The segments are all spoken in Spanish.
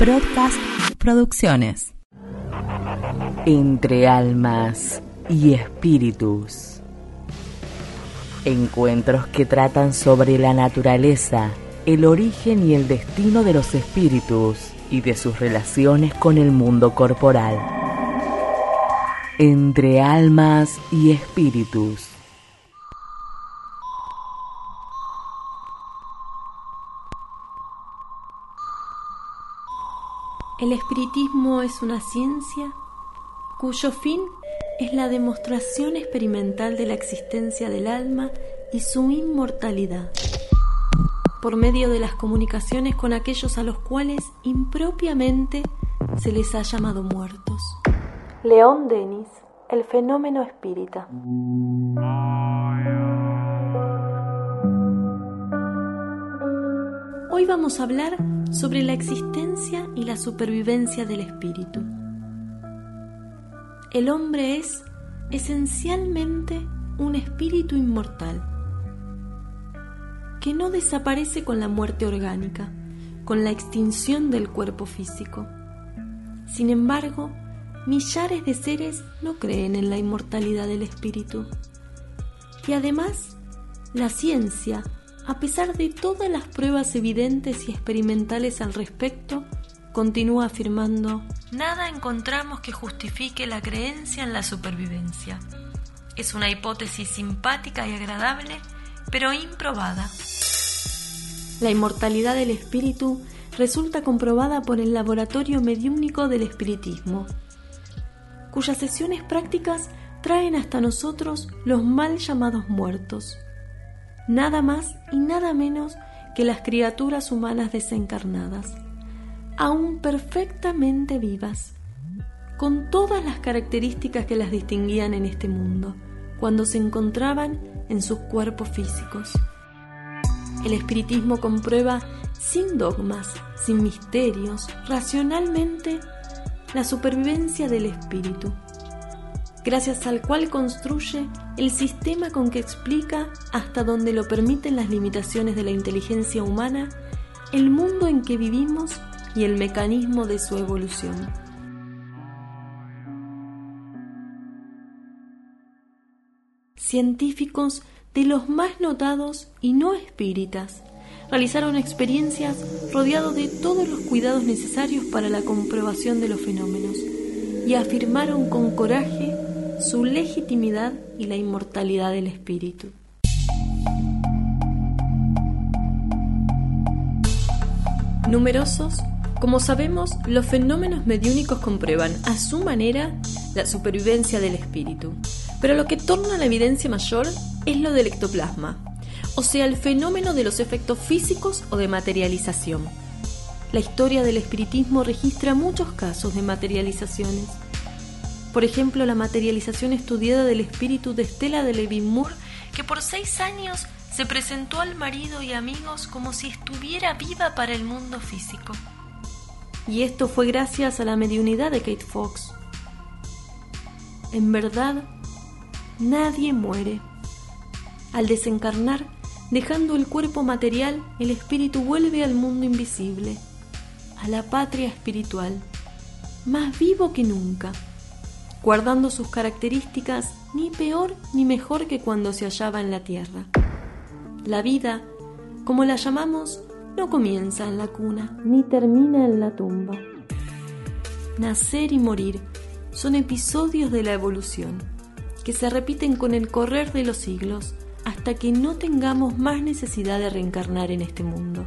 Broadcast Producciones. Entre almas y espíritus. Encuentros que tratan sobre la naturaleza, el origen y el destino de los espíritus y de sus relaciones con el mundo corporal. Entre almas y espíritus. El espiritismo es una ciencia cuyo fin es la demostración experimental de la existencia del alma y su inmortalidad, por medio de las comunicaciones con aquellos a los cuales impropiamente se les ha llamado muertos. León Denis, el fenómeno espírita. Hoy vamos a hablar sobre la existencia y la supervivencia del espíritu. El hombre es esencialmente un espíritu inmortal que no desaparece con la muerte orgánica, con la extinción del cuerpo físico. Sin embargo, millares de seres no creen en la inmortalidad del espíritu. Y además, la ciencia a pesar de todas las pruebas evidentes y experimentales al respecto, continúa afirmando, nada encontramos que justifique la creencia en la supervivencia. Es una hipótesis simpática y agradable, pero improbada. La inmortalidad del espíritu resulta comprobada por el Laboratorio Mediúnico del Espiritismo, cuyas sesiones prácticas traen hasta nosotros los mal llamados muertos nada más y nada menos que las criaturas humanas desencarnadas, aún perfectamente vivas, con todas las características que las distinguían en este mundo, cuando se encontraban en sus cuerpos físicos. El espiritismo comprueba sin dogmas, sin misterios, racionalmente, la supervivencia del espíritu gracias al cual construye el sistema con que explica, hasta donde lo permiten las limitaciones de la inteligencia humana, el mundo en que vivimos y el mecanismo de su evolución. Científicos de los más notados y no espíritas realizaron experiencias rodeados de todos los cuidados necesarios para la comprobación de los fenómenos y afirmaron con coraje su legitimidad y la inmortalidad del espíritu. Numerosos, como sabemos, los fenómenos mediúnicos comprueban a su manera la supervivencia del espíritu, pero lo que torna la evidencia mayor es lo del ectoplasma, o sea, el fenómeno de los efectos físicos o de materialización. La historia del espiritismo registra muchos casos de materializaciones por ejemplo, la materialización estudiada del espíritu de Estela de Levin que por seis años se presentó al marido y amigos como si estuviera viva para el mundo físico. Y esto fue gracias a la mediunidad de Kate Fox. En verdad, nadie muere. Al desencarnar, dejando el cuerpo material, el espíritu vuelve al mundo invisible, a la patria espiritual, más vivo que nunca guardando sus características ni peor ni mejor que cuando se hallaba en la tierra. La vida, como la llamamos, no comienza en la cuna ni termina en la tumba. Nacer y morir son episodios de la evolución que se repiten con el correr de los siglos hasta que no tengamos más necesidad de reencarnar en este mundo.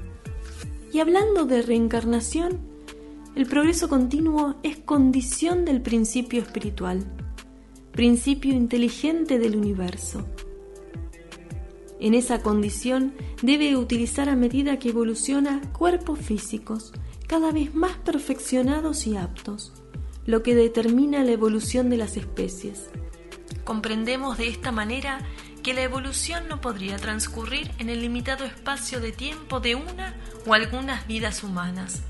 Y hablando de reencarnación, el progreso continuo es condición del principio espiritual, principio inteligente del universo. En esa condición debe utilizar a medida que evoluciona cuerpos físicos cada vez más perfeccionados y aptos, lo que determina la evolución de las especies. Comprendemos de esta manera que la evolución no podría transcurrir en el limitado espacio de tiempo de una o algunas vidas humanas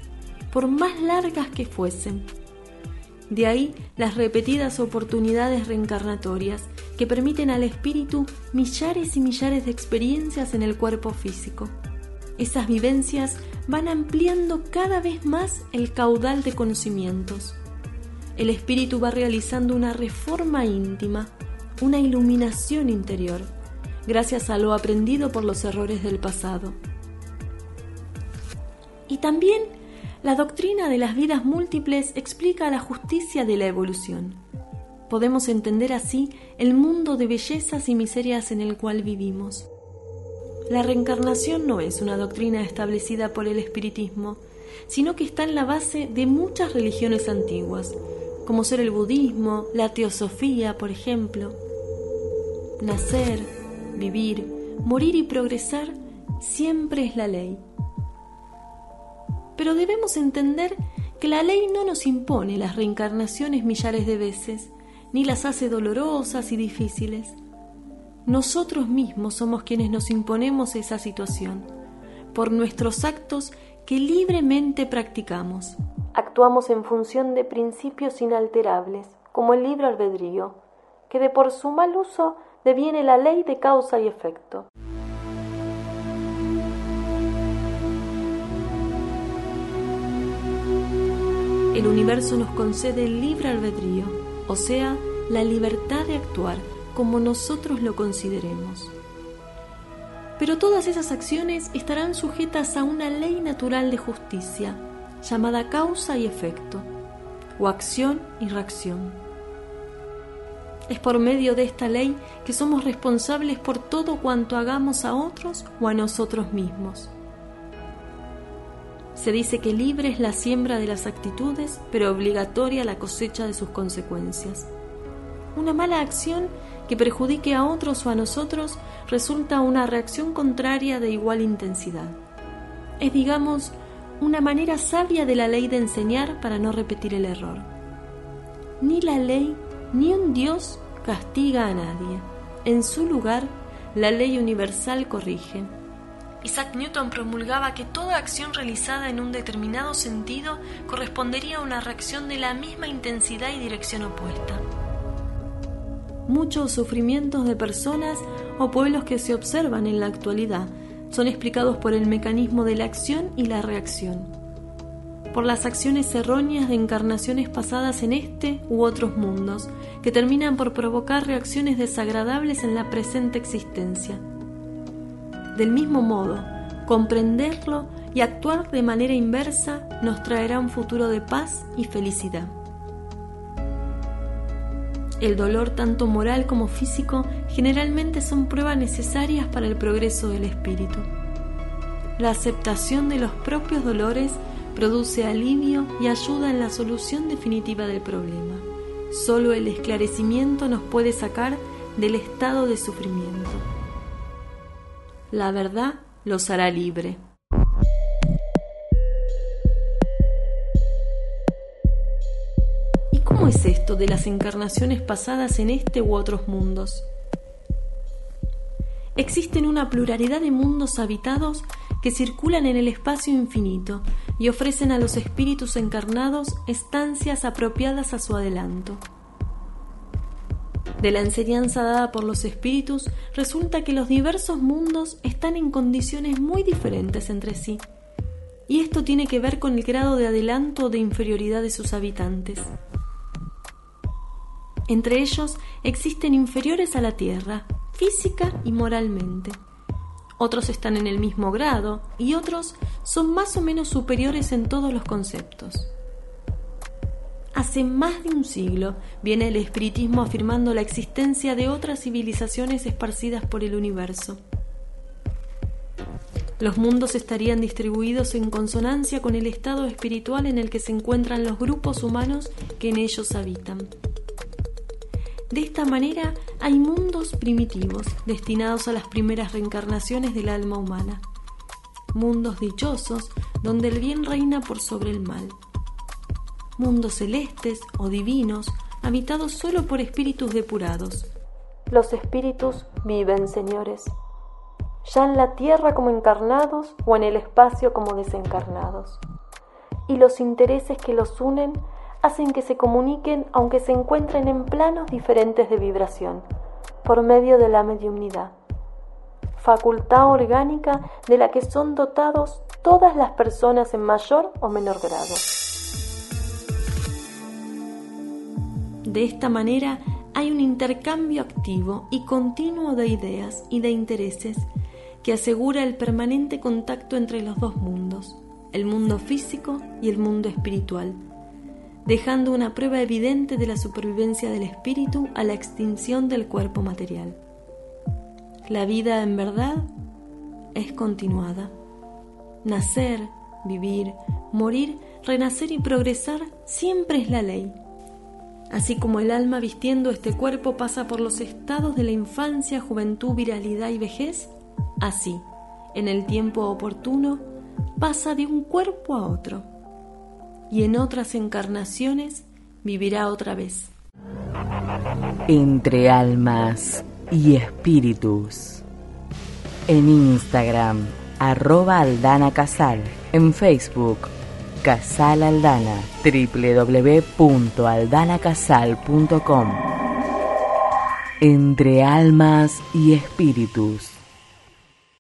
por más largas que fuesen. De ahí las repetidas oportunidades reencarnatorias que permiten al espíritu millares y millares de experiencias en el cuerpo físico. Esas vivencias van ampliando cada vez más el caudal de conocimientos. El espíritu va realizando una reforma íntima, una iluminación interior, gracias a lo aprendido por los errores del pasado. Y también la doctrina de las vidas múltiples explica la justicia de la evolución. Podemos entender así el mundo de bellezas y miserias en el cual vivimos. La reencarnación no es una doctrina establecida por el espiritismo, sino que está en la base de muchas religiones antiguas, como ser el budismo, la teosofía, por ejemplo. Nacer, vivir, morir y progresar siempre es la ley. Pero debemos entender que la ley no nos impone las reencarnaciones millares de veces, ni las hace dolorosas y difíciles. Nosotros mismos somos quienes nos imponemos esa situación, por nuestros actos que libremente practicamos. Actuamos en función de principios inalterables, como el libre albedrío, que de por su mal uso deviene la ley de causa y efecto. El universo nos concede el libre albedrío, o sea, la libertad de actuar como nosotros lo consideremos. Pero todas esas acciones estarán sujetas a una ley natural de justicia, llamada causa y efecto, o acción y reacción. Es por medio de esta ley que somos responsables por todo cuanto hagamos a otros o a nosotros mismos. Se dice que libre es la siembra de las actitudes, pero obligatoria la cosecha de sus consecuencias. Una mala acción que perjudique a otros o a nosotros resulta una reacción contraria de igual intensidad. Es, digamos, una manera sabia de la ley de enseñar para no repetir el error. Ni la ley ni un Dios castiga a nadie. En su lugar, la ley universal corrige. Isaac Newton promulgaba que toda acción realizada en un determinado sentido correspondería a una reacción de la misma intensidad y dirección opuesta muchos sufrimientos de personas o pueblos que se observan en la actualidad son explicados por el mecanismo de la acción y la reacción, por las acciones erróneas de encarnaciones pasadas en este u otros mundos, que terminan por provocar reacciones desagradables en la presente existencia. Del mismo modo, comprenderlo y actuar de manera inversa nos traerá un futuro de paz y felicidad. El dolor, tanto moral como físico, generalmente son pruebas necesarias para el progreso del espíritu. La aceptación de los propios dolores produce alivio y ayuda en la solución definitiva del problema. Solo el esclarecimiento nos puede sacar del estado de sufrimiento. La verdad los hará libre. ¿Cómo es esto de las encarnaciones pasadas en este u otros mundos? Existen una pluralidad de mundos habitados que circulan en el espacio infinito y ofrecen a los espíritus encarnados estancias apropiadas a su adelanto. De la enseñanza dada por los espíritus resulta que los diversos mundos están en condiciones muy diferentes entre sí, y esto tiene que ver con el grado de adelanto o de inferioridad de sus habitantes. Entre ellos existen inferiores a la Tierra, física y moralmente. Otros están en el mismo grado y otros son más o menos superiores en todos los conceptos. Hace más de un siglo viene el espiritismo afirmando la existencia de otras civilizaciones esparcidas por el universo. Los mundos estarían distribuidos en consonancia con el estado espiritual en el que se encuentran los grupos humanos que en ellos habitan. De esta manera hay mundos primitivos destinados a las primeras reencarnaciones del alma humana, mundos dichosos donde el bien reina por sobre el mal, mundos celestes o divinos habitados solo por espíritus depurados. Los espíritus viven, señores, ya en la tierra como encarnados o en el espacio como desencarnados, y los intereses que los unen hacen que se comuniquen aunque se encuentren en planos diferentes de vibración, por medio de la mediumnidad, facultad orgánica de la que son dotados todas las personas en mayor o menor grado. De esta manera hay un intercambio activo y continuo de ideas y de intereses que asegura el permanente contacto entre los dos mundos, el mundo físico y el mundo espiritual, dejando una prueba evidente de la supervivencia del espíritu a la extinción del cuerpo material. La vida en verdad es continuada. Nacer, vivir, morir, renacer y progresar siempre es la ley. Así como el alma vistiendo este cuerpo pasa por los estados de la infancia, juventud, viralidad y vejez, así, en el tiempo oportuno, pasa de un cuerpo a otro y en otras encarnaciones vivirá otra vez. Entre almas y espíritus. En Instagram, arroba Aldana Casal. En Facebook, Casal Aldana, www.aldanacasal.com. Entre almas y espíritus.